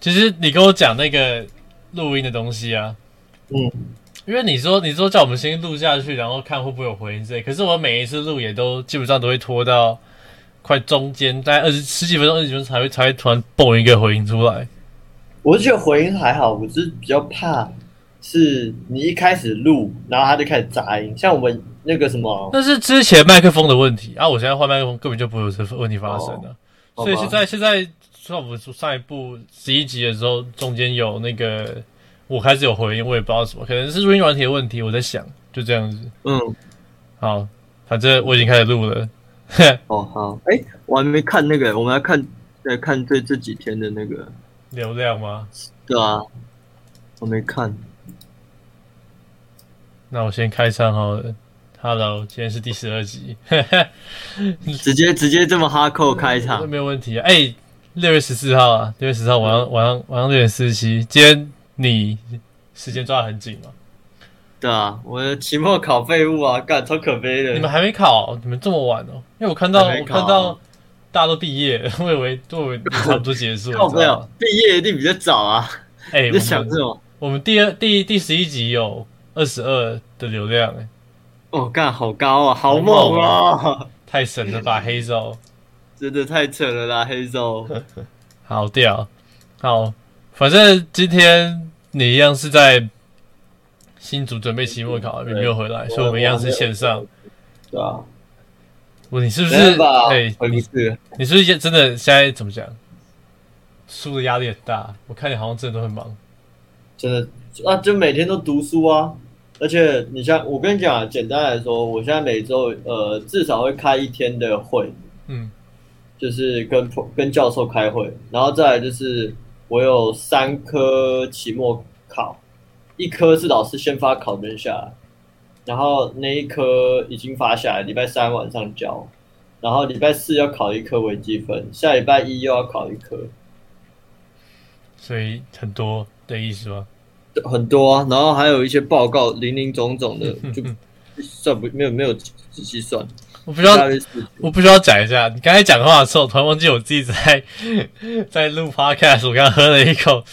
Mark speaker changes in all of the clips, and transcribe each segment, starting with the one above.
Speaker 1: 其实你跟我讲那个录音的东西啊，
Speaker 2: 嗯，
Speaker 1: 因为你说你说叫我们先录下去，然后看会不会有回音之类。可是我每一次录也都基本上都会拖到快中间，大概二十十几分钟、二十几分钟才会才会突然蹦一个回音出来。
Speaker 2: 我是觉得回音还好，我是比较怕是你一开始录，然后它就开始杂音，像我们那个什么，
Speaker 1: 那是之前麦克风的问题啊，我现在换麦克风根本就不会有这问题发生的。
Speaker 2: 好吧
Speaker 1: 所以现在现在像我们上一部十一集的时候，中间有那个我开始有回音，我也不知道什么，可能是录音软体的问题，我在想就这样子。
Speaker 2: 嗯，
Speaker 1: 好，反正我已经开始录了。
Speaker 2: 哦好，哎、我还没看那个，我们要看来看这这几天的那个，
Speaker 1: 流量吗？
Speaker 2: 对啊，我没看，
Speaker 1: 那我先开场好了。Hello，今天是第十二集，
Speaker 2: 直接直接这么哈扣开场，
Speaker 1: 没有问题啊。哎、六月十四号啊，六月十四号晚上晚上晚上六点四十七。今天你时间抓得很紧吗？
Speaker 2: 对啊，我的期末考废物啊，干超可悲的，
Speaker 1: 你们还没考？你们这么晚哦？因为我看到我看到大家都毕业了，我以为我以为差不多结束了。
Speaker 2: 毕业一定比较早啊，
Speaker 1: 哎、
Speaker 2: 你在想这种，
Speaker 1: 我们第二第第十一集有二十二的流量、哎，
Speaker 2: 哦干好高啊，好猛啊，
Speaker 1: 太神了吧，黑手，
Speaker 2: 真的太扯了啦，黑手，
Speaker 1: 好屌，好，反正今天你一样是在新竹准备期末考，你没有回来，所以我们一样是线上。
Speaker 2: 对啊，
Speaker 1: 我你是不是？哎、你
Speaker 2: 是，
Speaker 1: 你是不是真的现在怎么讲？书的压力很大，我看你好像真的都很忙。
Speaker 2: 真的啊，就每天都读书啊。而且你像我跟你讲啊，简单来说，我现在每周呃至少会开一天的会，
Speaker 1: 嗯，
Speaker 2: 就是跟跟教授开会，然后再来就是我有三科期末考，一科是老师先发考卷下来，然后那一科已经发下来，礼拜三晚上交，然后礼拜四要考一科微积分，下礼拜一又要考一科，
Speaker 1: 所以很多的意思吗？
Speaker 2: 很多啊，然后还有一些报告零零总总的，就 算不没有没有仔细算，
Speaker 1: 我不需要我不需要讲一下。你刚才讲话的时候，我突然忘记我自己在 在录 podcast。我刚刚喝了一口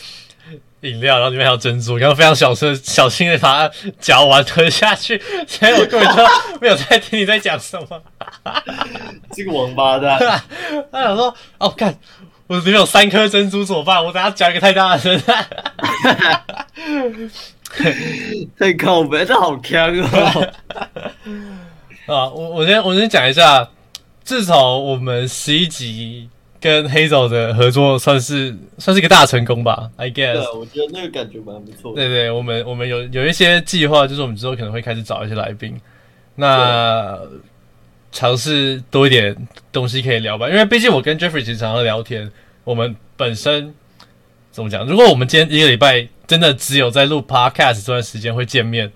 Speaker 1: 饮料，然后里面还有珍珠，我刚刚非常小声、小心的把它嚼完吞下去，所以我根本就没有在听你在讲什么。
Speaker 2: 这个王八蛋，
Speaker 1: 他想说：“哦，看我里面有三颗珍珠怎么办？我等下讲一个太大声。
Speaker 2: 太靠北，这好强哦。
Speaker 1: 啊，我我先我先讲一下，至少我们十一集跟黑总的合作，算是算是一个大成功吧，I guess。，对
Speaker 2: 我觉得那个感觉蛮不错的。
Speaker 1: 对对，我们我们有有一些计划，就是我们之后可能会开始找一些来宾，那尝试多一点东西可以聊吧。因为毕竟我跟 Jeffrey 其实常常聊天，我们本身怎么讲？如果我们今天一个礼拜真的只有在录 Podcast 这段时间会见面，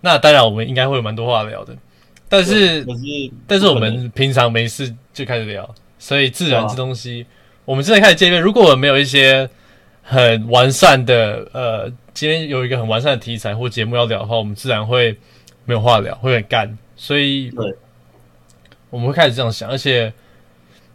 Speaker 1: 那当然我们应该会有蛮多话聊的。但是
Speaker 2: 可是
Speaker 1: 但是我们平常没事就开始聊，所以自然这东西，我们真的开始见面。如果我们没有一些很完善的呃，今天有一个很完善的题材或节目要聊的话，我们自然会没有话聊，会很干。所以
Speaker 2: 对
Speaker 1: 我们会开始这样想，而且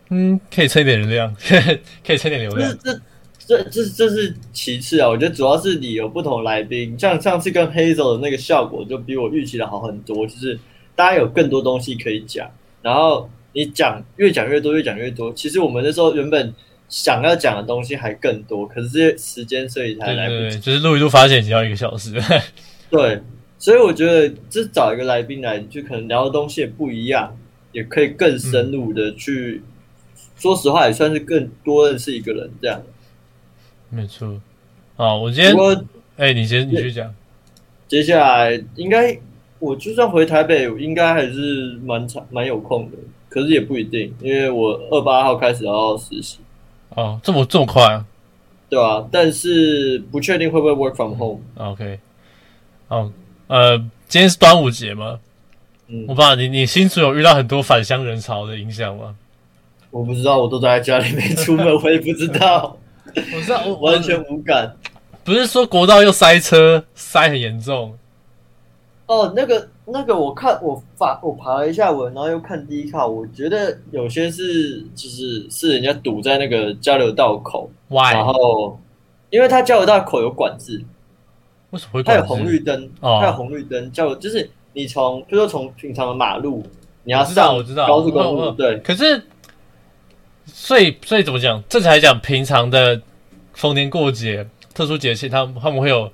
Speaker 1: 嗯，可以蹭一点流量，可以蹭点流量
Speaker 2: 这。这这这这是其次啊，我觉得主要是你有不同来宾，像上次跟黑 l 的那个效果就比我预期的好很多，就是大家有更多东西可以讲，然后你讲越讲越多，越讲越多。其实我们那时候原本想要讲的东西还更多，可是这些时间所以才
Speaker 1: 对对对，
Speaker 2: 来不及。
Speaker 1: 就是录一录，发现已经要一个小时。
Speaker 2: 对，所以我觉得这找一个来宾来，就可能聊的东西也不一样，也可以更深入的去。说实话，也算是更多认识一个人这样。
Speaker 1: 没错。好，我今天哎、你先你去讲。
Speaker 2: 接下来应该我就算回台北，应该还是蛮长蛮有空的，可是也不一定，因为我二八号开始要实习，
Speaker 1: 哦，这么这么快啊？
Speaker 2: 对啊、但是不确定会不会 work from home。
Speaker 1: OK，哦，呃，今天是端午节嘛，
Speaker 2: 嗯
Speaker 1: 我，不知道你你新竹有遇到很多返乡人潮的影响吗？
Speaker 2: 我不知道，我都待在家里没出门，我也不知道，
Speaker 1: 我知道，我
Speaker 2: 完全无感。
Speaker 1: 不是说国道又塞车，塞很严重，
Speaker 2: 哦，那个那个，我看我发我爬了一下文，然后又看第一靠，我觉得有些是就是是人家堵在那个交流道口，然？后因为它交流道口有管制，
Speaker 1: 为什么会
Speaker 2: 它有红绿灯，
Speaker 1: 哦
Speaker 2: 它有红绿灯，交流就是你从，比如说从平常的马路，你要
Speaker 1: 知道
Speaker 2: 上
Speaker 1: 我知道
Speaker 2: 高速公路，对，
Speaker 1: 可是，所以所以怎么讲？正常来讲，平常的逢年过节、特殊节气，他们他们会有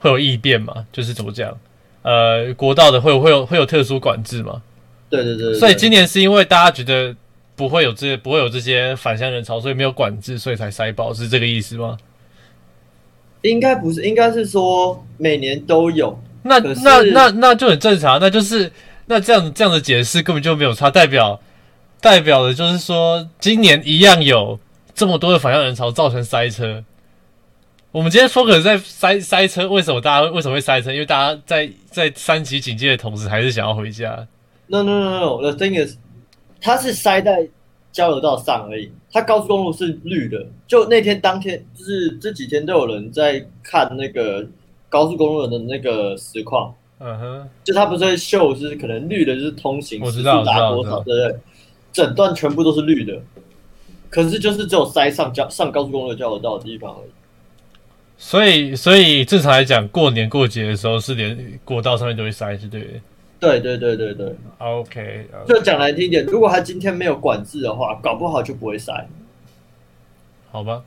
Speaker 1: 会有异变嘛？就是怎么讲？呃，国道的会有会有会有特殊管制吗？
Speaker 2: 对对对对，
Speaker 1: 所以今年是因为大家觉得不会有这不会有这些返乡人潮，所以没有管制，所以才塞爆，是这个意思吗？
Speaker 2: 应该不是，应该是说每年都有，
Speaker 1: 那那那那就很正常，那就是那这样这样的解释根本就没有差，代表代表的就是说今年一样有这么多的返乡人潮造成塞车。我们今天 focus 在塞塞车，为什么大家为什么会塞车？因为大家在在三级警戒的同时，还是想要回家。
Speaker 2: No no no no，the thing is，它是塞在交流道上而已，它高速公路是绿的。就那天当天，就是这几天都有人在看那个高速公路的那个实况，
Speaker 1: 嗯哼，
Speaker 2: 就它不是在秀，是可能绿的就是通行时速
Speaker 1: 我知道
Speaker 2: 达多少，对不对？整段全部都是绿的，可是就是只有塞上交上高速公路的交流道的地方而已。
Speaker 1: 所以所以正常来讲，过年过节的时候是连国道上面都会塞，是对的。
Speaker 2: 对对对对对
Speaker 1: ，OK，,
Speaker 2: 就讲难听一点，如果他今天没有管制的话，搞不好就不会塞。
Speaker 1: 好吧，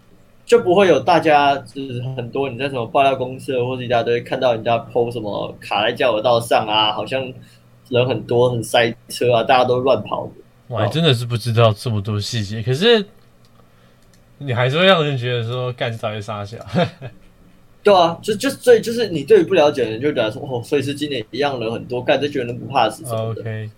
Speaker 2: 就不会有大家就是很多你在什么爆料公社或者一大堆看到人家 PO 什么卡在交流道上啊，好像人很多很塞车啊，大家都乱跑的。
Speaker 1: 我还真的是不知道这么多细节，可是你还是会让人觉得说干这到底傻小。
Speaker 2: 对啊，就就所以就是你对于不了解的人就觉得说哦，所以是今年一样人很多，干这群人不怕死什么的。
Speaker 1: OK，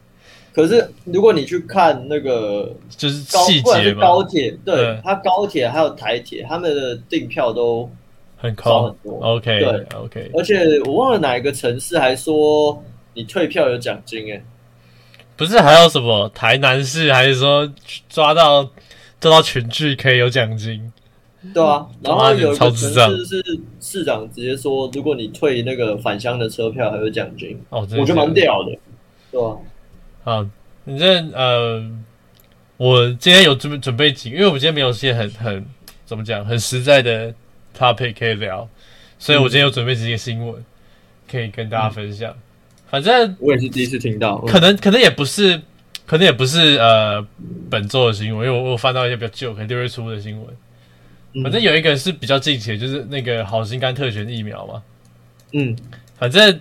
Speaker 2: 可是如果你去看那个
Speaker 1: 就是
Speaker 2: 高，
Speaker 1: 细
Speaker 2: 不管是
Speaker 1: 节嘛，
Speaker 2: 高铁，对
Speaker 1: 对
Speaker 2: 它高铁还有台铁，他们的订票都
Speaker 1: 很
Speaker 2: 高很。多。
Speaker 1: OK
Speaker 2: 对
Speaker 1: OK，
Speaker 2: 而且我忘了哪一个城市还说你退票有奖金哎、
Speaker 1: 不是还有什么台南市，还是说抓到抓到群聚可以有奖金？
Speaker 2: 对啊，然后有一个城
Speaker 1: 超智障。
Speaker 2: 市是市长直接说，如果你退那个返乡的车票还有奖金，
Speaker 1: 哦，
Speaker 2: 我觉得蛮屌的，对啊，
Speaker 1: 好，反正呃，我今天有准备准备几个，因为我们今天没有一些很很怎么讲很实在的 topic 可以聊，所以我今天有准备几个新闻可以跟大家分享。反正
Speaker 2: 我也是第一次听到，
Speaker 1: 可能可能也不是，可能也不是呃本周的新闻，因为我我翻到一些比较旧，可能六月初的新闻。
Speaker 2: 嗯
Speaker 1: 反正有一个是比较近期的，就是那个好心肝特权疫苗嘛。
Speaker 2: 嗯
Speaker 1: 反正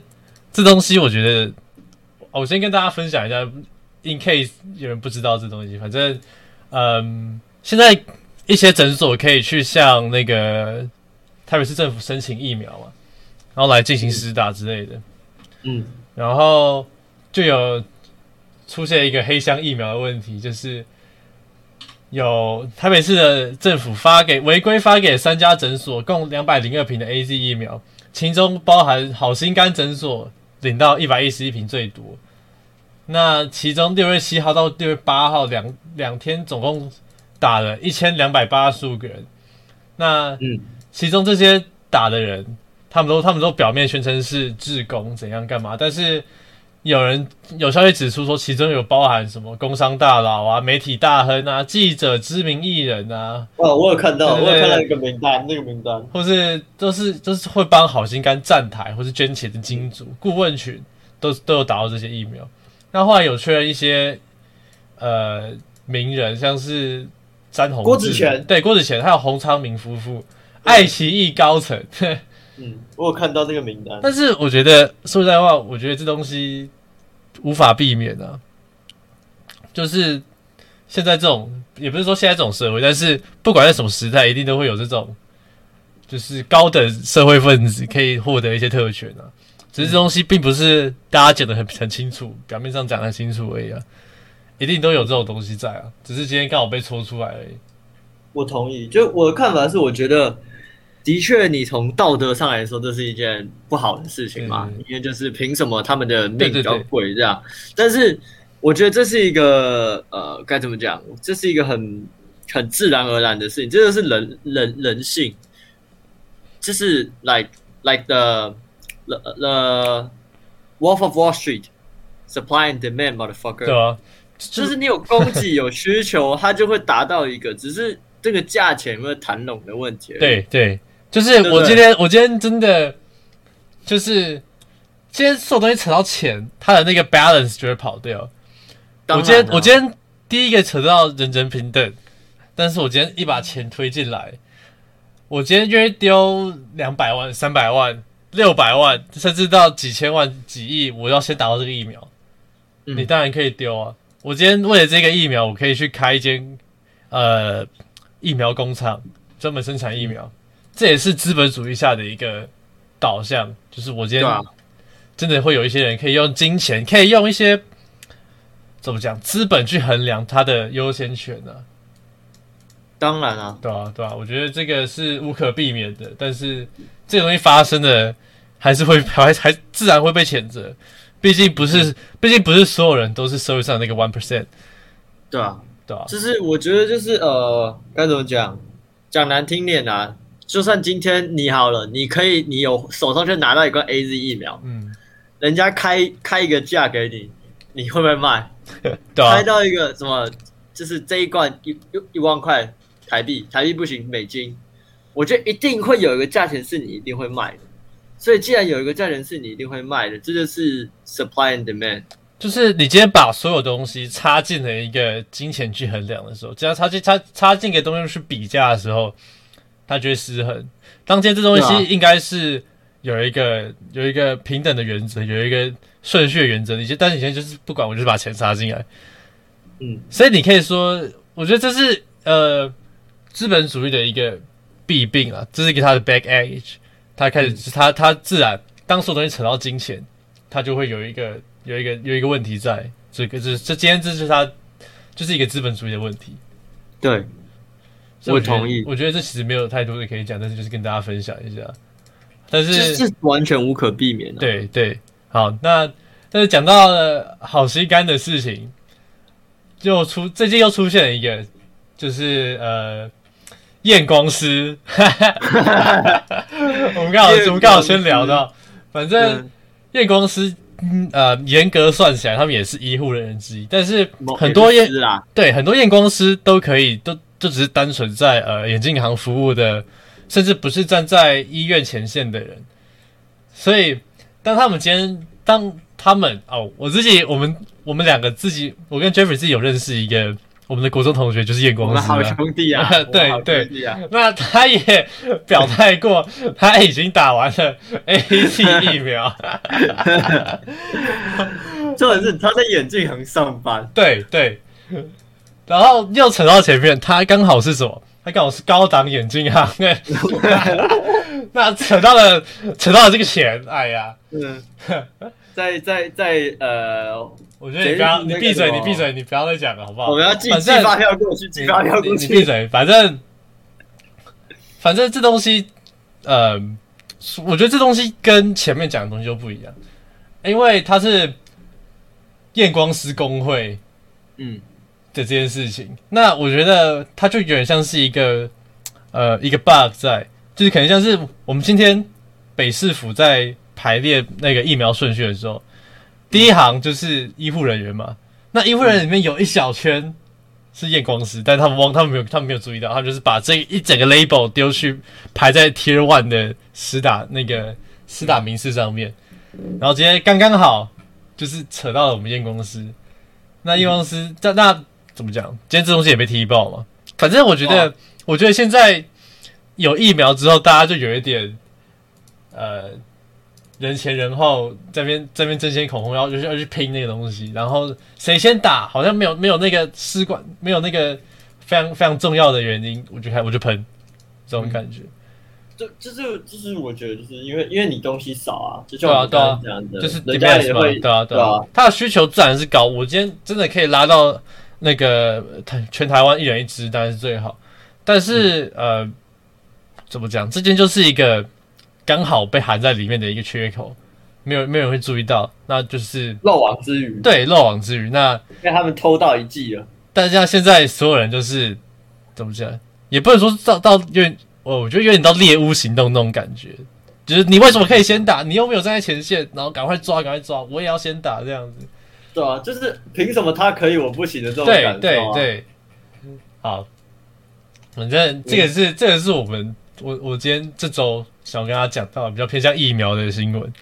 Speaker 1: 这东西我觉得，哦我先跟大家分享一下，in case 有人不知道这东西。反正，嗯，现在一些诊所可以去向那个台北市政府申请疫苗嘛，然后来进行施打之类的。
Speaker 2: 嗯
Speaker 1: 然后就有出现一个黑箱疫苗的问题，就是有台北市的政府发给违规发给三家诊所共两百零二瓶的 A Z 疫苗，其中包含好心肝诊所领到一百一十一瓶最多。那其中六月七号到六月八号两两天总共打了一千两百八十五个人。那
Speaker 2: 嗯
Speaker 1: 其中这些打的人，他们都他们都表面宣称是志工怎样干嘛，但是有人有消息指出说，其中有包含什么工商大佬啊、媒体大亨啊、记者、知名艺人啊，
Speaker 2: 哦，我有看到，
Speaker 1: 对对对
Speaker 2: 我有看到一个名单，那个名单，
Speaker 1: 或是都是都是会帮好心肝站台或是捐钱的金主顾问群，都都有打到这些疫苗。那后来有确认一些呃名人，像是詹宏
Speaker 2: 郭子乾
Speaker 1: 对郭子乾，还有洪昌明夫妇、爱奇艺高层。
Speaker 2: 嗯，我有看到这个名单，
Speaker 1: 但是我觉得说实在话，我觉得这东西无法避免啊。就是现在这种，也不是说现在这种社会，但是不管在什么时代，一定都会有这种，就是高等社会分子可以获得一些特权啊。只是这东西并不是大家讲的很很清楚，表面上讲的很清楚而已啊，一定都有这种东西在啊。只是今天刚好被戳出来而已。
Speaker 2: 我同意。就我的看法是，我觉得的确，你从道德上来说，这是一件不好的事情嘛，
Speaker 1: 嗯
Speaker 2: 因为就是凭什么他们的命比较贵这样？但是我觉得这是一个呃，该怎么讲？这是一个很很自然而然的事情，这就是人人人性，就是 like like the the the Wolf of Wall Street supply and demand motherfucker，
Speaker 1: 对啊，
Speaker 2: 就是你有供给有需求，它就会达到一个，只是这个价钱有没有谈拢的问题而已。
Speaker 1: 对对，就是我今天我今天真的就是今天所有东西扯到钱，他的那个 balance 就会跑掉。我今天我今天第一个扯到人人平等，但是我今天一把钱推进来，我今天就会丢两百万、三百万、六百万，甚至到几千万、几亿，我要先打到这个疫苗。
Speaker 2: 嗯
Speaker 1: 你当然可以丢啊！我今天为了这个疫苗，我可以去开一间呃疫苗工厂，专门生产疫苗。这也是资本主义下的一个导向，就是我今天真的会有一些人可以用金钱，可以用一些怎么讲资本去衡量他的优先权呢、
Speaker 2: 当然啊，
Speaker 1: 对啊，对啊，我觉得这个是无可避免的，但是这个东西发生的还是会 还还自然会被谴责，毕竟不是，毕竟不是所有人都是社会上那个 one percent，
Speaker 2: 对啊，
Speaker 1: 对啊、
Speaker 2: 就是我觉得就是呃，该怎么讲？讲难听点啊，就算今天你好了，你可以你有手上就拿到一个 A Z 疫苗，
Speaker 1: 嗯，
Speaker 2: 人家开开一个价给你，你会不会卖？
Speaker 1: 对啊
Speaker 2: 开，到一个什么，就是这一罐一一一万块台币，台币不行，美金，我觉得一定会有一个价钱是你一定会卖的。所以既然有一个价钱是你一定会卖的，这就是 supply and demand。
Speaker 1: 就是你今天把所有东西插进了一个金钱去衡量的时候，只要插进插插进一个东西去比价的时候，它就会失衡。当今天这东西应该是有一个有一个平等的原则，有一个顺序的原则。你就但是你现在就是不管，我就是把钱插进来。
Speaker 2: 嗯，
Speaker 1: 所以你可以说，我觉得这是呃资本主义的一个弊病啊，这是一个它的 back edge。它开始，它它自然当所有东西扯到金钱，它就会有一个有一个有一个问题在。这个这这今天这是它就是一个资本主义的问题。
Speaker 2: 对，我同意
Speaker 1: 我觉得这其实没有太多的可以讲，但是就是跟大家分享一下。但
Speaker 2: 这
Speaker 1: 是
Speaker 2: 是完全无可避免的。，
Speaker 1: 对对，好，那但是讲到了好心肝的事情，就出最近又出现了一个，就是呃验光师，我们刚好我们刚好先聊到，反正
Speaker 2: 嗯，
Speaker 1: 验光师。嗯呃，严格算起来，他们也是医护人员之一，但是很多验对，很多验光师都可以，都就只是单纯在呃眼镜行服务的，甚至不是站在医院前线的人。所以，当他们今天，当他们哦，我自己，我们我们两个自己，我跟 Jeffrey 自己有认识一个我们的国中同学，就是验光师好。
Speaker 2: 兄弟啊，
Speaker 1: 对
Speaker 2: 对啊，
Speaker 1: 那他也表态过，他已经打完了 A T 疫苗。
Speaker 2: 重点是他在眼镜行上班，
Speaker 1: 对对，然后又扯到前面，他刚好是什么？他刚好是高档眼镜行，对，那扯到了扯到了这个钱，哎呀，
Speaker 2: 嗯，在在在呃，
Speaker 1: 我觉得你不要，你闭嘴，你闭嘴，你不要再讲了，好不好？
Speaker 2: 我们要寄寄
Speaker 1: 反正
Speaker 2: 发票过去，寄发票
Speaker 1: 你
Speaker 2: 过去，
Speaker 1: 你闭嘴，反正反正这东西，呃，我觉得这东西跟前面讲的东西就不一样，因为它是验光师工会
Speaker 2: 嗯，
Speaker 1: 的这件事情，那我觉得它就有点像是一个呃一个 bug 在，就是可能像是我们今天北市府在排列那个疫苗顺序的时候，第一行就是医护人员嘛，那医护人员里面有一小圈是验光师，但他们忘，他们没有，他们没有注意到，他们就是把这一整个 label 丢去排在 Tier One 的实打那个实打名次上面，然后直接刚刚好就是扯到了我们验光师。那验光师，那那怎么讲？今天这东西也被踢爆嘛。反正我觉得，我觉得现在有疫苗之后，大家就有一点呃人前人后，这边这边争先恐后，然后就是要去拼那个东西，然后谁先打，好像没有没有那个试管，没有那个非常非常重要的原因，我就开我就喷这种感觉。
Speaker 2: 这这是就是我觉得就是因为因为你东西少啊，就像
Speaker 1: 对啊
Speaker 2: 我刚刚讲的，
Speaker 1: 就是
Speaker 2: Uh, 人家
Speaker 1: demand 嘛，对啊对啊，他的需求自然是高。我今天真的可以拉到那个台全台湾一人一支，当然是最好。但是、
Speaker 2: 嗯
Speaker 1: 呃，怎么讲？这件就是一个刚好被含在里面的一个缺口，没有没有人会注意到，那就是
Speaker 2: 漏网之鱼，
Speaker 1: 对漏网之鱼。那
Speaker 2: 被他们偷到一季了。
Speaker 1: 但像现在所有人就是怎么讲，也不能说到到有点，我我觉得有点到猎巫行动那种感觉，就是你为什么可以先打，你又没有站在前线，然后赶快抓，赶快抓，我也要先打这样子。
Speaker 2: 对啊，就是凭什么他可以我不行的这种
Speaker 1: 对
Speaker 2: 感受、啊。
Speaker 1: 对对，好，反正这个是、这个是我们我我今天这周想跟他讲到比较偏向疫苗的新闻。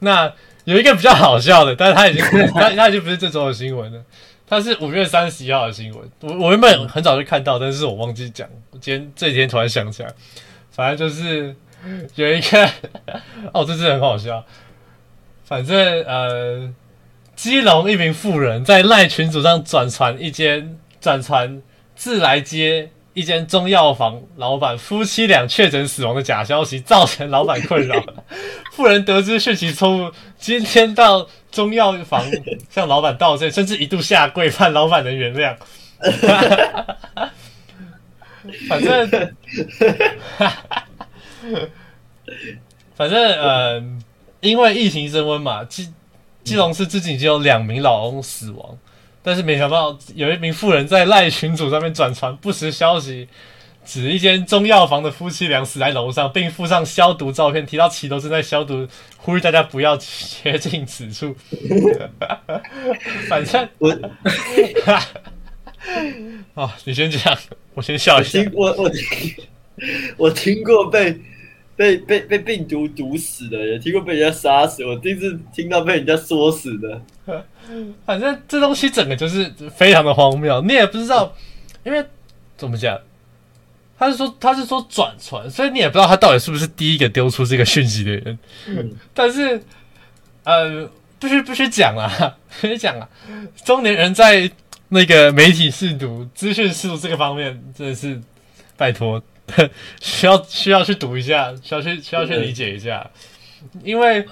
Speaker 1: 那有一个比较好笑的，但是他已经 他他已经不是这周的新闻了，他是五月三十一号的新闻。我我原本很早就看到，但是我忘记讲。我今天这几天突然想起来，反正就是有一个 哦，这真的很好笑。反正呃，基隆一名妇人在赖群组上转传一间转传自来街一间中药房老板夫妻俩确诊死亡的假消息，造成老板困扰。妇人得知讯息错误，今天到中药房向老板道歉，甚至一度下跪盼老板能原谅。反正，反正呃。因为疫情升温嘛，基基隆市至今已经有两名老翁死亡，但是没想到有一名妇人在赖群组上面转传不实消息，指一间中药房的夫妻俩死在楼上，并附上消毒照片，提到其都正在消毒，呼吁大家不要接近此处。反正我，啊，你先讲，我先笑一下。
Speaker 2: 我我我听过被。被被被病毒毒死的，也听过被人家杀死。我第一次听到被人家说死的。
Speaker 1: 反正这东西整个就是非常的荒谬，你也不知道，因为怎么讲，他是说他是说转传，所以你也不知道他到底是不是第一个丢出这个讯息的人。但是呃，必须必须讲啊，必须讲啊，中年人在那个媒体试读、资讯试读这个方面，真的是拜托。需要需要去读一下，需要去需要去理解一下，因为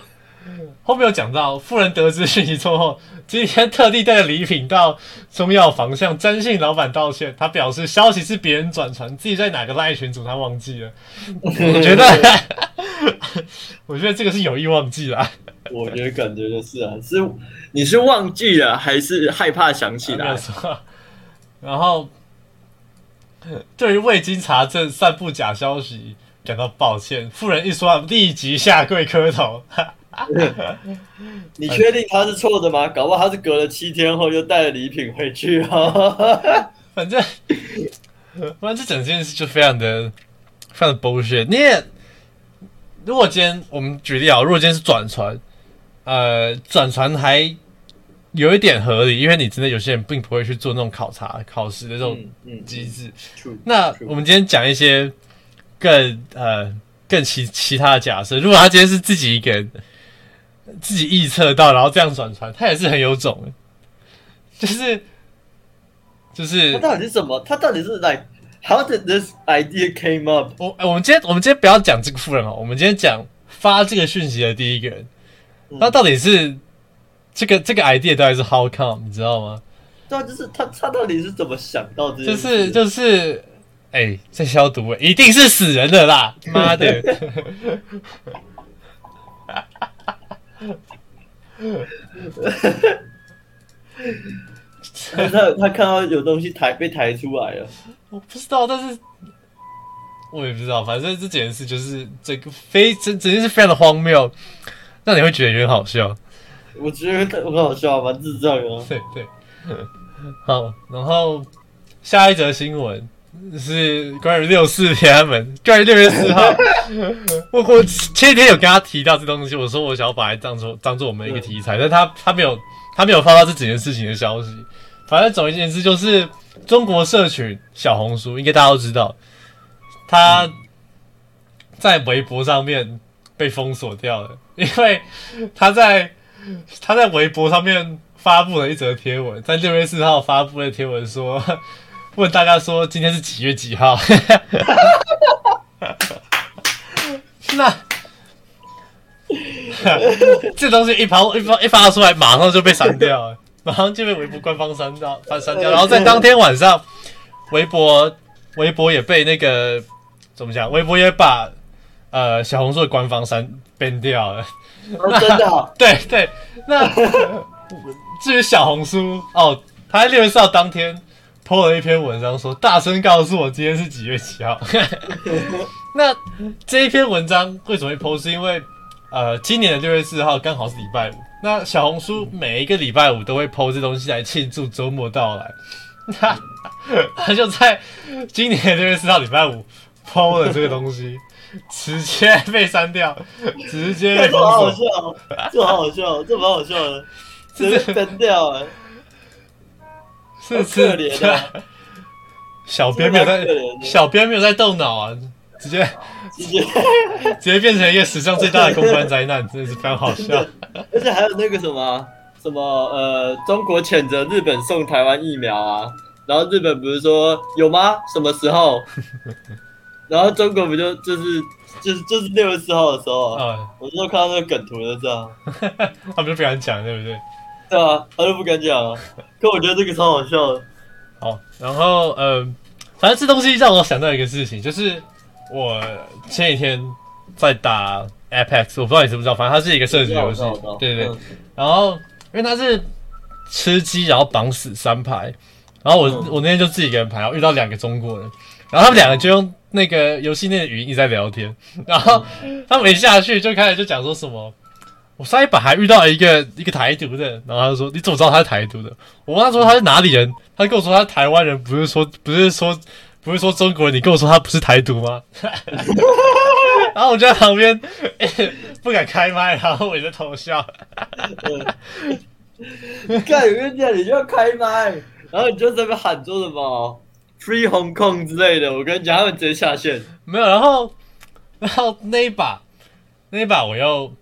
Speaker 1: 后面有讲到，富人得知讯息错后，今天特地带着礼品到中药房向詹信老板道歉。他表示消息是别人转传，自己在哪个赖群组他忘记了。我觉得，我觉得这个是有意忘记了。
Speaker 2: 我觉得感觉就是啊，是你是忘记了还是害怕想起来？
Speaker 1: 然后。对于未经查证散布假消息感到抱歉，妇人一说立即下跪磕头。
Speaker 2: 你确定他是错的吗？搞不好他是隔了七天后又带了礼品回去啊。
Speaker 1: 反正，反正这整件事就非常的非常的 bullshit。你也，如果今天我们举例啊，如果今天是转传，呃，转传还。有一点合理，因为你真的有些人并不会去做那种考察、考试的这种机制。那我们今天讲一些更呃更其其他的假设。如果他今天是自己一个人自己预测到，然后这样转传，他也是很有种。就是就是
Speaker 2: 他到底是什么？他到底是 like how did this idea came up？
Speaker 1: 我我们今天我们今天不要讲这个富人哦，我们今天讲发这个讯息的第一个人，他到底是？这个这个 idea 到底是 how come 你知道吗？
Speaker 2: 对啊，就是他他到底是怎么想到这？
Speaker 1: 就是就是，哎，在消毒，一定是死人的啦！妈的！
Speaker 2: 他他看到有东西抬被抬出来了，
Speaker 1: 我不知道，但是我也不知道，反正这件事就是这个非整整件事非常的荒谬，让你会觉得有点好笑。
Speaker 2: 我觉得很好笑，蛮智障的。
Speaker 1: 对 对，好，然后下一则新闻是关于六四天安门，关于六月四号。我我前几天有跟他提到这东西，我说我想要把它当做当做我们一个题材，但他他没有他没有发到这整件事情的消息。反正总而言之就是中国社群小红书，应该大家都知道，他在微博上面被封锁掉了，因为他在。他在微博上面发布了一则贴文，在六月四号发布的贴文说，问大家说今天是几月几号？那这东西一发一发一发出来，马上就被删掉了，马上就被微博官方删掉，翻删掉。然后在当天晚上，微博微博也被那个怎么讲？微博也把呃小红书的官方删编掉了。
Speaker 2: 真的，
Speaker 1: 对对。那 至于小红书哦，他在六月四号当天 po 了一篇文章，说大声告诉我今天是几月几号。那这一篇文章为什么会 po？是因为呃，今年的六月四号刚好是礼拜五。那小红书每一个礼拜五都会 po 这东西来庆祝周末到来。那他就在今年的六月四号礼拜五抛了这个东西，直接被删掉，直接被
Speaker 2: 这好好。笑，这好好笑，这蛮好笑的，直接删掉了，
Speaker 1: 是
Speaker 2: 好可怜啊！
Speaker 1: 小编没有在小编没有在动脑啊，直接
Speaker 2: 直接，
Speaker 1: 直接变成一个史上最大的公关灾难，真的是非常好笑。
Speaker 2: 而且还有那个什么什么呃，中国谴责日本送台湾疫苗啊，然后日本不是说有吗？什么时候？然后中国不就就是就是就是六月四号的时候啊，
Speaker 1: 啊，
Speaker 2: 我就看到那个梗图了，这样。
Speaker 1: 他们就不敢讲，对不对？
Speaker 2: 对啊，他就不敢讲啊。可我觉得这个超好笑的。
Speaker 1: 好，然后呃，反正这东西让我想到一个事情，就是我前几天在打 Apex，我不知道你知不知道，反正它是一个射击游戏
Speaker 2: 我知道我知道，
Speaker 1: 对对对
Speaker 2: 嗯。
Speaker 1: 然后因为它是吃鸡，然后绑死三排，然后我、
Speaker 2: 嗯
Speaker 1: 我那天就自己一个人排，然后遇到两个中国人，然后他们两个就用那个游戏内的语音一直在聊天，然 后他们一下去就开始就讲说什么。我上一把还遇到一个一个台独的，然后他就说：“你怎么知道他是台独的？”我问他说他是哪里人，他跟我说他是台湾人，不是说不是说不是说中国人，你跟我说他不是台独吗？然后我就在旁边、不敢开麦，然后我也在偷笑。
Speaker 2: 看，我跟你讲，你就要开麦，然后你就在那边喊说什么 “Free Hong Kong” 之类的。我跟你讲，他们直接下线。
Speaker 1: 没有，然后然后那一把那一把我又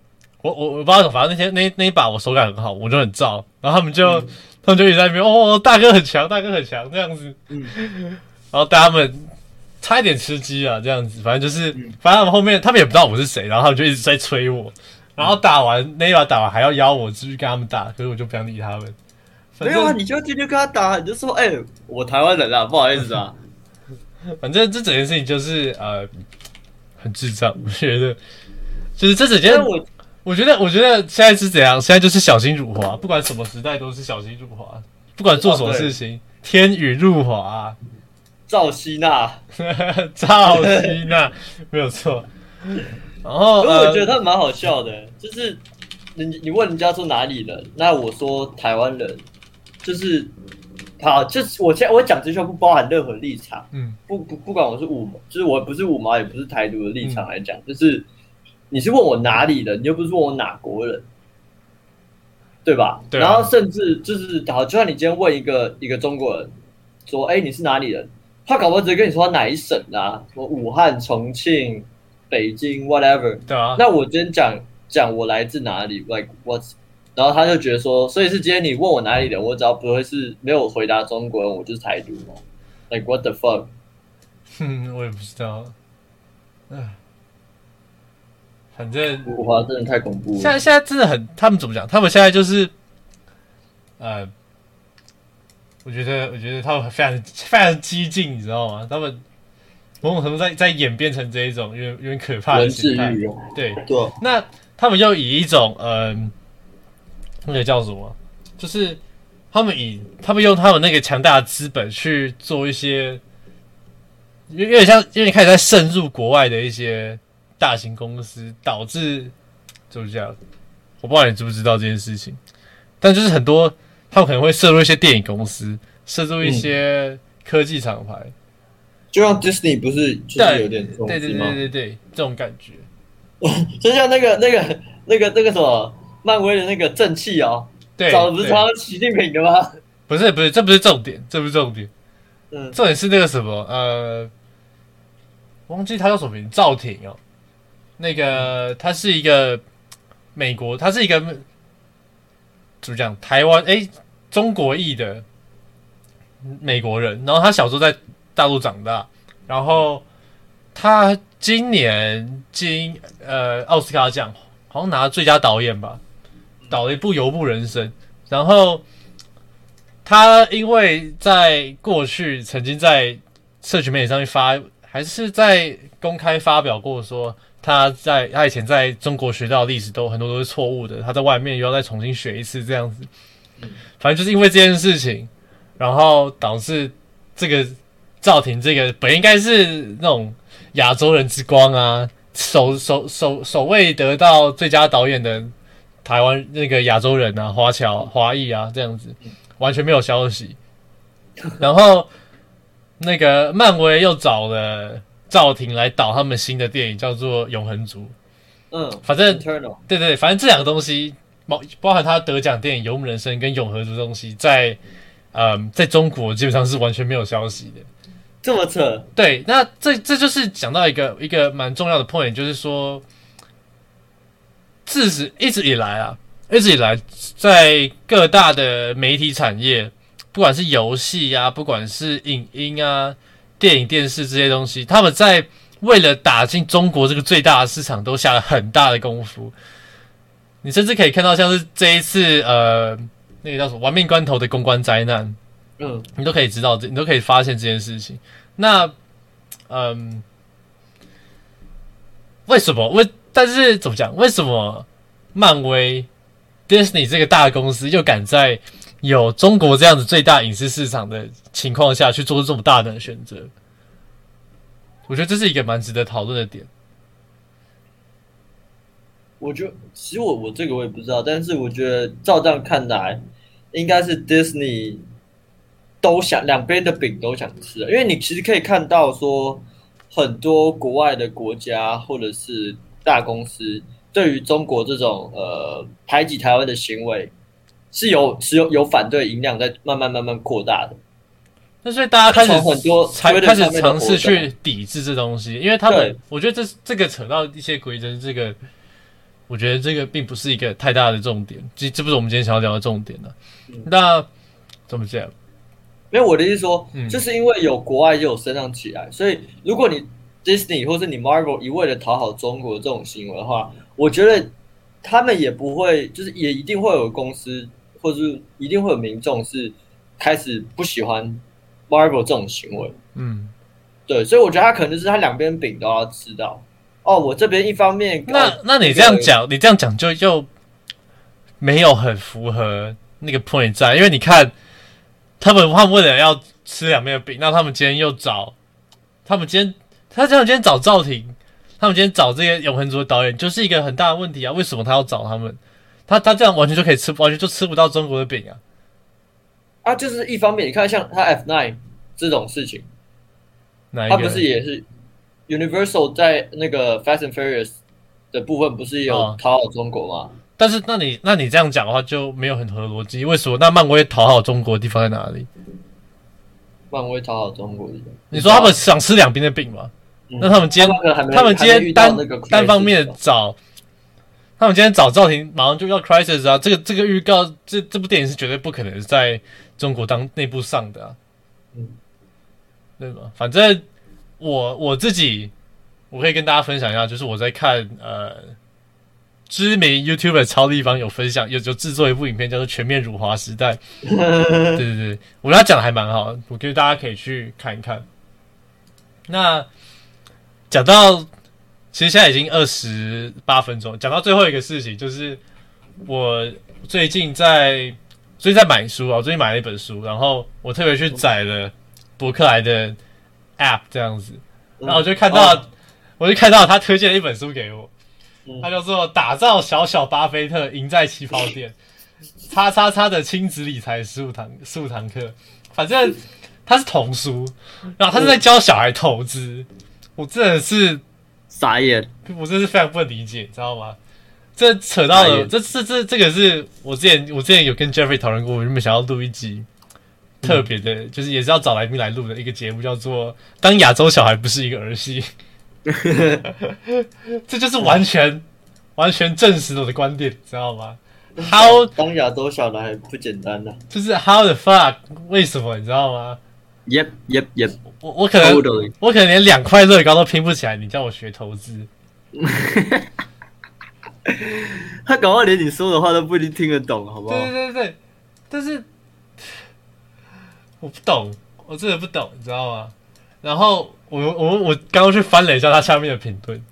Speaker 1: 我我我不知道怎么，反正那天那那一把我手感很好，我就很燥，然后他们就、他们就一直在那边哦，大哥很强，大哥很强这样子，
Speaker 2: 嗯
Speaker 1: 然后他们差一点吃鸡啊，这样子，反正就是，
Speaker 2: 嗯
Speaker 1: 反正他们后面他们也不知道我是谁，然后他们就一直在催我，然后打完那一把打完还要邀我继续跟他们打，可是我就不想理他们。反
Speaker 2: 没有啊，你就进去跟他打，你就说：“哎、我台湾人啊，不好意思啊。
Speaker 1: 反正这整件事情就是呃很智障，我觉得就是这整”件
Speaker 2: 但我
Speaker 1: 我觉得，我觉得现在是怎样？现在就是小心辱华，不管什么时代都是小心辱华，不管做什么事情，天雨入华、
Speaker 2: 赵希娜，
Speaker 1: 赵希娜没有错。然后，
Speaker 2: 因为我觉得
Speaker 1: 呃
Speaker 2: 他蛮好笑的，就是你你问人家说哪里人，那我说台湾人，就是好，就是我现在我讲这句话不包含任何立场，
Speaker 1: 嗯，
Speaker 2: 不不不管我是五毛，就是我不是五毛，也不是台独的立场来讲，就是你是问我哪里人，你又不是问我哪国人，对吧？
Speaker 1: 对啊
Speaker 2: 然后甚至就是好，就算你今天问一个一个中国人说，哎、你是哪里人？他搞不好直接跟你说他哪一省啊，什么武汉、重庆、北京，whatever。
Speaker 1: 对啊，
Speaker 2: 那我今天讲讲我来自哪里，like what，然后他就觉得说，所以是今天你问我哪里人，我只要不会是没有回答中国人，我就是台独嘛，like what the fuck。
Speaker 1: 哼，我也不知道。唉，反正
Speaker 2: 五华真的太恐怖了。
Speaker 1: 现在现在真的很，他们怎么讲？他们现在就是，呃，我觉得，我觉得他们非常非常激进，你知道吗？他们某种程度在在演变成这一种有点有点可怕的形态。对，
Speaker 2: 对啊，
Speaker 1: 那他们又以一种嗯、那个叫什么？就是他们以他们用他们那个强大的资本去做一些，有有点像有点开始在渗入国外的一些大型公司，导致就是这样。我不知道你知不知道这件事情，但就是很多他们可能会涉入一些电影公司，涉入一些科技厂牌，
Speaker 2: 就像 Disney 不是就是有点这种
Speaker 1: 对对对？对对，这种感觉。
Speaker 2: 就像那个那个那个那个什么漫威的那个正气哦，
Speaker 1: 对，
Speaker 2: 找的不是
Speaker 1: 对。
Speaker 2: 抄习近平的吗？
Speaker 1: 不是不是，这不是重点，这不是重点，
Speaker 2: 嗯，
Speaker 1: 重点是那个什么呃，忘记他叫什么名，赵挺哦，那个他是一个美国，他是一个怎么讲，台湾诶，中国裔的美国人，然后他小时候在大陆长大，然后他今年金呃奥斯卡奖好像拿了最佳导演吧，导了一部《游牧人生》，然后他因为在过去曾经在社群媒体上面发，还是在公开发表过说他在他以前在中国学到历史都很多都是错误的，他在外面又要再重新学一次这样子。反正就是因为这件事情，然后导致这个赵婷这个本应该是那种亚洲人之光啊，首首首首位得到最佳导演的台湾那个亚洲人啊，华侨华裔啊这样子，完全没有消息。然后那个漫威又找了赵婷来导他们新的电影，叫做《永恒族》。
Speaker 2: 嗯，
Speaker 1: 反正对对对，反正这两个东西包包含他得奖电影《游牧人生》跟《永恒族》的东西，在嗯，在中国基本上是完全没有消息的。
Speaker 2: 这么扯，
Speaker 1: 对，那这这就是讲到一个一个蛮重要的 point，就是说，自始一直以来啊，一直以来在各大的媒体产业，不管是游戏啊，不管是影音啊、电影、电视这些东西，他们在为了打进中国这个最大的市场，都下了很大的功夫。你甚至可以看到，像是这一次呃，那个叫什么“玩命关头”的公关灾难，
Speaker 2: 嗯，
Speaker 1: 你都可以知道这，你都可以发现这件事情。那，嗯，为什么？为但是怎么讲？为什么漫威、Disney 这个大公司又敢在有中国这样子最大影视市场的情况下去做出这么大胆的选择？我觉得这是一个蛮值得讨论的点。
Speaker 2: 我觉得其实我我这个我也不知道，但是我觉得照这样看来，应该是 Disney 都想两边的饼都想吃，因为你其实可以看到说，很多国外的国家或者是大公司对于中国这种呃排挤台湾的行为，是有是有有反对音量在慢慢慢慢扩大的。
Speaker 1: 那所以大家开始
Speaker 2: 很多
Speaker 1: 才开始尝试去抵制这东西，因为他们，我觉得这这个扯到一些规则，这个我觉得这个并不是一个太大的重点，这这不是我们今天想要聊的重点呢、
Speaker 2: 嗯。
Speaker 1: 那怎么讲？
Speaker 2: 没有我的意思说，
Speaker 1: 嗯。
Speaker 2: 就是因为有国外就有声浪起来，所以如果你 Disney 或是你 Marvel 一味的讨好中国这种行为的话，我觉得他们也不会，就是也一定会有公司，或者是一定会有民众是开始不喜欢 Marvel 这种行为。
Speaker 1: 嗯，
Speaker 2: 对，所以我觉得他可能就是他两边饼都要吃到。哦，我这边一方面，
Speaker 1: 那
Speaker 2: 哦
Speaker 1: 那你这样讲，你这样讲就又没有很符合那个 point 在，因为你看他们他们为了要吃两边的饼，那他们今天又找他们今天他这样今天找赵婷，他们今天找这些永恒族的导演，就是一个很大的问题啊！为什么他要找他们？他他这样完全就可以吃，完全就吃不到中国的饼啊！
Speaker 2: 啊，就是一方面，你看像他 F nine 这种事情？他不是也是 Universal 在那个 Fast and Furious 的部分不是有讨好中国吗？
Speaker 1: 但是那你那你这样讲的话就没有很合逻辑。为什么？那漫威讨好中国的地方在哪里？
Speaker 2: 漫威讨好中国的，
Speaker 1: 你说他们想吃两边的饼吗？
Speaker 2: 嗯
Speaker 1: 那他们今天他们今天单
Speaker 2: 到那个
Speaker 1: 单方面
Speaker 2: crisis
Speaker 1: 找，他们今天找赵婷，马上就要 crisis 啊！这个这个预告，这这部电影是绝对不可能在中国当内部上的啊，
Speaker 2: 嗯，
Speaker 1: 对吧？反正我我自己，我可以跟大家分享一下，就是我在看呃知名 YouTuber 超立方有分享，有有制作一部影片叫做《全面辱华时代》，对对对，我觉得他讲的还蛮好的，我觉得大家可以去看一看。那讲到，其实现在已经二十八分钟，讲到最后一个事情，就是我最近在最近在买书啊，我最近买了一本书，然后我特别去载了博客来的 App 这样子，然后我就看到，
Speaker 2: 哦。
Speaker 1: 我就看到他推荐了一本书给我，
Speaker 2: 嗯。
Speaker 1: 它叫做《打造小小巴菲特，赢在起跑点》，叉叉叉的亲子理财十五堂十五堂课，反正它是童书，然后他是在教小孩投资，我真的是
Speaker 2: 傻眼，
Speaker 1: 我真是非常不能理解，你知道吗？这扯到了，这这这这个是我之前我之前有跟 Jeffrey 讨论过，我原本想要录一集特别的，就是也是要找来宾来录的一个节目，叫做《当亚洲小孩不是一个儿戏》，这就是完全完全证实了我的观点，知道吗？How
Speaker 2: 当亚洲小孩不简单呐、
Speaker 1: 就是 How the fuck？为什么你知道吗？
Speaker 2: Yep, yep, yep.
Speaker 1: 我我可能.我可能连两块乐高都拼不起来，你叫我学投资？
Speaker 2: 他搞不好连你说的话都不一定听得懂，好不好？
Speaker 1: 对对对对，但是我不懂，我真的不懂，你知道吗？然后我我我刚刚去翻了一下他下面的评论，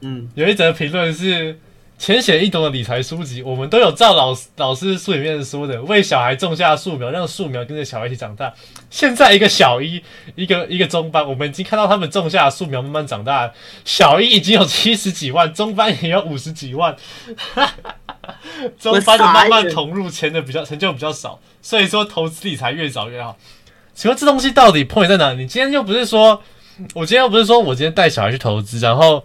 Speaker 2: 嗯，
Speaker 1: 有一则评论是浅显易懂的理财书籍，我们都有照老师老师书里面说的，为小孩种下树苗，让树苗跟着小孩一起长大。现在一个小一，一个一个中班，我们已经看到他们种下的树苗慢慢长大。小一已经有七十几万，中班也有五十几万，中班的慢慢投入，钱的比较成就比较少，所以说投资理财越早越好。请问这东西到底 point 在哪？你今天又不是说我今天又不是说我今天带小孩去投资，然后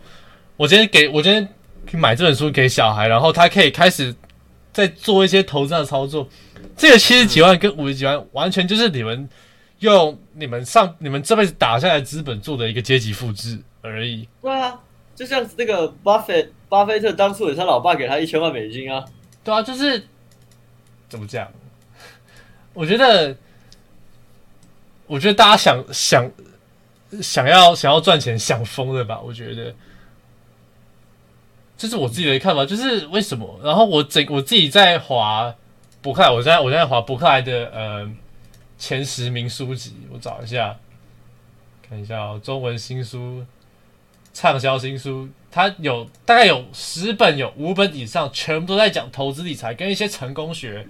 Speaker 1: 我今天给我今天去买这本书给小孩，然后他可以开始在做一些投资的操作。这个七十几万跟五十几万，完全就是你们用你们上你们这辈子打下来的资本做的一个阶级复制而已。
Speaker 2: 对啊，就像那个巴菲巴菲特当初也是他老爸给他一千万美金啊。
Speaker 1: 对啊，就是怎么讲？我觉得，我觉得大家想想想要想要赚钱想疯了吧？我觉得，这是我自己的看法。就是为什么？然后我整我自己在划博客来，我现在我现在划博客来的呃前十名书籍，我找一下，看一下哦，中文新书畅销新书。它有大概有十本，有五本以上，全部都在讲投资理财跟一些成功学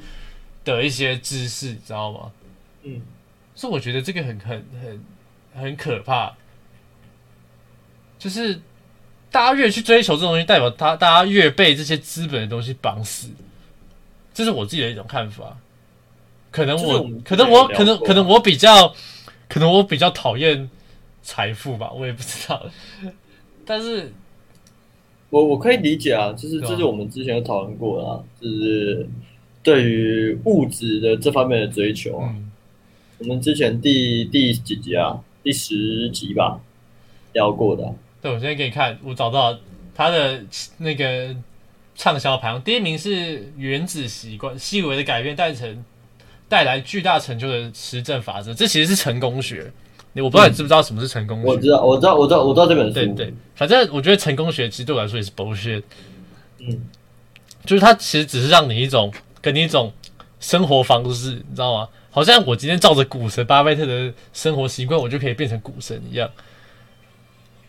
Speaker 1: 的一些知识，你知道吗？
Speaker 2: 嗯，
Speaker 1: 所以我觉得这个很很很很可怕，就是大家越去追求这东西，代表他大家越被这些资本的东西绑死，这是我自己的一种看法。可能我可能我可能可能我比较可能我比较讨厌财富吧，我也不知道，但是。
Speaker 2: 我我可以理解啊，就是这是我们之前有讨论过啊，就是对于物质的这方面的追求啊。我们之前第第几集啊？第十集吧，聊过的。
Speaker 1: 对，我现在给你看，我找到他的那个畅销排行，第一名是《原子习惯》，细微的改变带成带来巨大成就的实证法则，这其实是成功学。我不知道你知不知道什么是成功学？
Speaker 2: 我知道，我知道，我知道，我知道这本书。
Speaker 1: 对对，反正我觉得成功学其实对我来说也是 bullshit。
Speaker 2: 嗯，
Speaker 1: 就是它其实只是让你一种给你一种生活方式，你知道吗？好像我今天照着股神巴菲特的生活习惯，我就可以变成股神一样。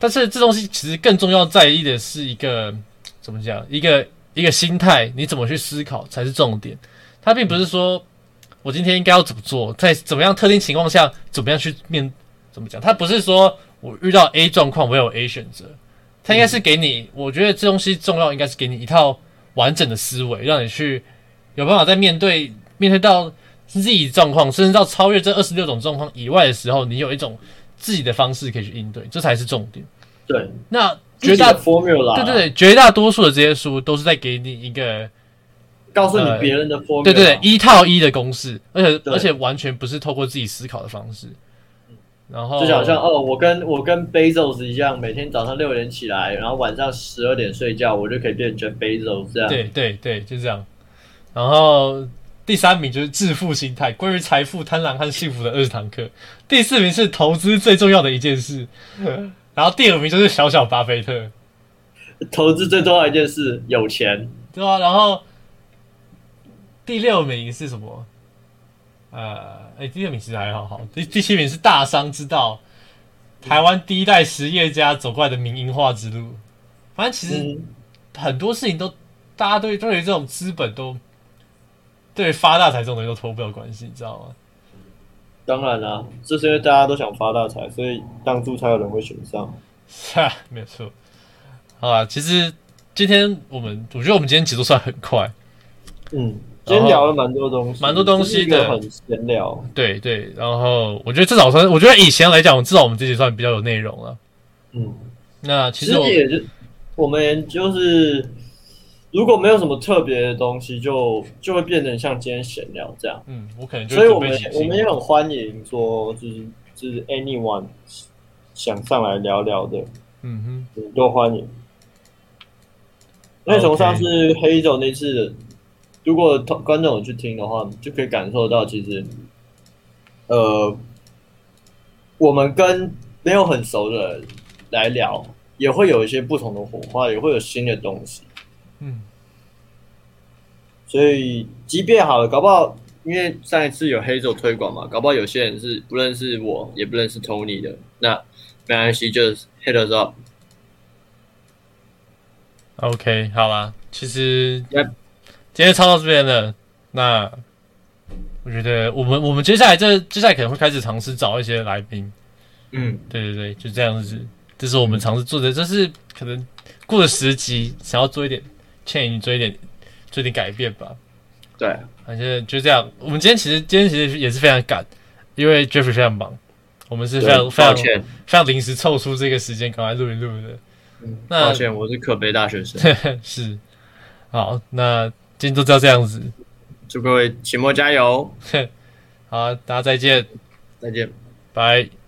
Speaker 1: 但是这东西其实更重要在意的是一个怎么讲？一个一个心态，你怎么去思考才是重点。它并不是说我今天应该要怎么做，在怎么样特定情况下怎么样去面。怎么讲？它不是说我遇到 A 状况，我有 A 选择，它应该是给你。我觉得这东西重要，应该是给你一套完整的思维，让你去有办法在面对面对到 Z 状况，甚至到超越这二十六种状况以外的时候，你有一种自己的方式可以去应对，这才是重点。
Speaker 2: 对，
Speaker 1: 那绝大
Speaker 2: formula，
Speaker 1: 对对对，绝大多数的这些书都是在给你一个
Speaker 2: 告诉你别人的 formula，
Speaker 1: 对对对，一套一的公式，而且而且完全不是透过自己思考的方式。然后
Speaker 2: 就好像哦，我跟我跟 Bezos 一样，每天早上六点起来，然后晚上十二点睡觉，我就可以变成 Bezos 这样。
Speaker 1: 对对对，就这样。然后第三名就是致富心态，关于财富、贪婪和幸福的二十堂课。第四名是投资最重要的一件事。然后第五名就是小小巴菲特，
Speaker 2: 投资最重要一件事有钱，
Speaker 1: 对啊？然后第六名是什么？呃。哎，第六名其实还好好，第第七名是大商之道，台湾第一代实业家走过来的民营化之路。反正其实很多事情都，大家对对于这种资本都，对发大财这种东西都脱不了关系，你知道吗？
Speaker 2: 当然啦，这是因为大家都想发大财，所以当初才有人会选上。
Speaker 1: 哈，没有错。好啊，其实今天我们，我觉得我们今天节奏算很快。
Speaker 2: 嗯。今天聊了蛮多东西，
Speaker 1: 蛮多东西的，
Speaker 2: 很闲聊。
Speaker 1: 对对，然后我觉得至少算，我觉得以前来讲，至少我们这集算比较有内容了。
Speaker 2: 嗯，
Speaker 1: 那其实
Speaker 2: 也就我们就是，如果没有什么特别的东西，就就会变成像今天闲聊这样。
Speaker 1: 嗯，我可能
Speaker 2: 所以我们我们也很欢迎说，就是就是 anyone 想上来聊聊的，
Speaker 1: 嗯
Speaker 2: 哼，都欢迎。因为从上次黑走那次。如果观众有去听的话，就可以感受到，其实，呃，我们跟没有很熟的人来聊，也会有一些不同的火花，也会有新的东西。
Speaker 1: 嗯，
Speaker 2: 所以即便好了，搞不好，因为上一次有黑手推广嘛，搞不好有些人是不认识我，也不认识 Tony 的，那没关系，就是 hit us up。
Speaker 1: OK，好啦，其实。今天抄到这边了，那我觉得我们我们接下来这接下来可能会开始尝试找一些来宾，
Speaker 2: 嗯，
Speaker 1: 对对对，就这样子，这是我们尝试做的，这是可能过了十集，想要做一点 change，做一点做一点改变吧。
Speaker 2: 对，
Speaker 1: 反正就这样。我们今天其实今天其实也是非常赶，因为 Jeffrey 非常忙，我们是非常
Speaker 2: 对
Speaker 1: 非常非常临时凑出这个时间，赶快录一录的。
Speaker 2: 嗯
Speaker 1: 那
Speaker 2: 抱歉，我是可悲大学生。
Speaker 1: 是，好，那今天就到这样子，
Speaker 2: 祝各位期末加油，
Speaker 1: 好，大家再见，
Speaker 2: 再见。
Speaker 1: 拜。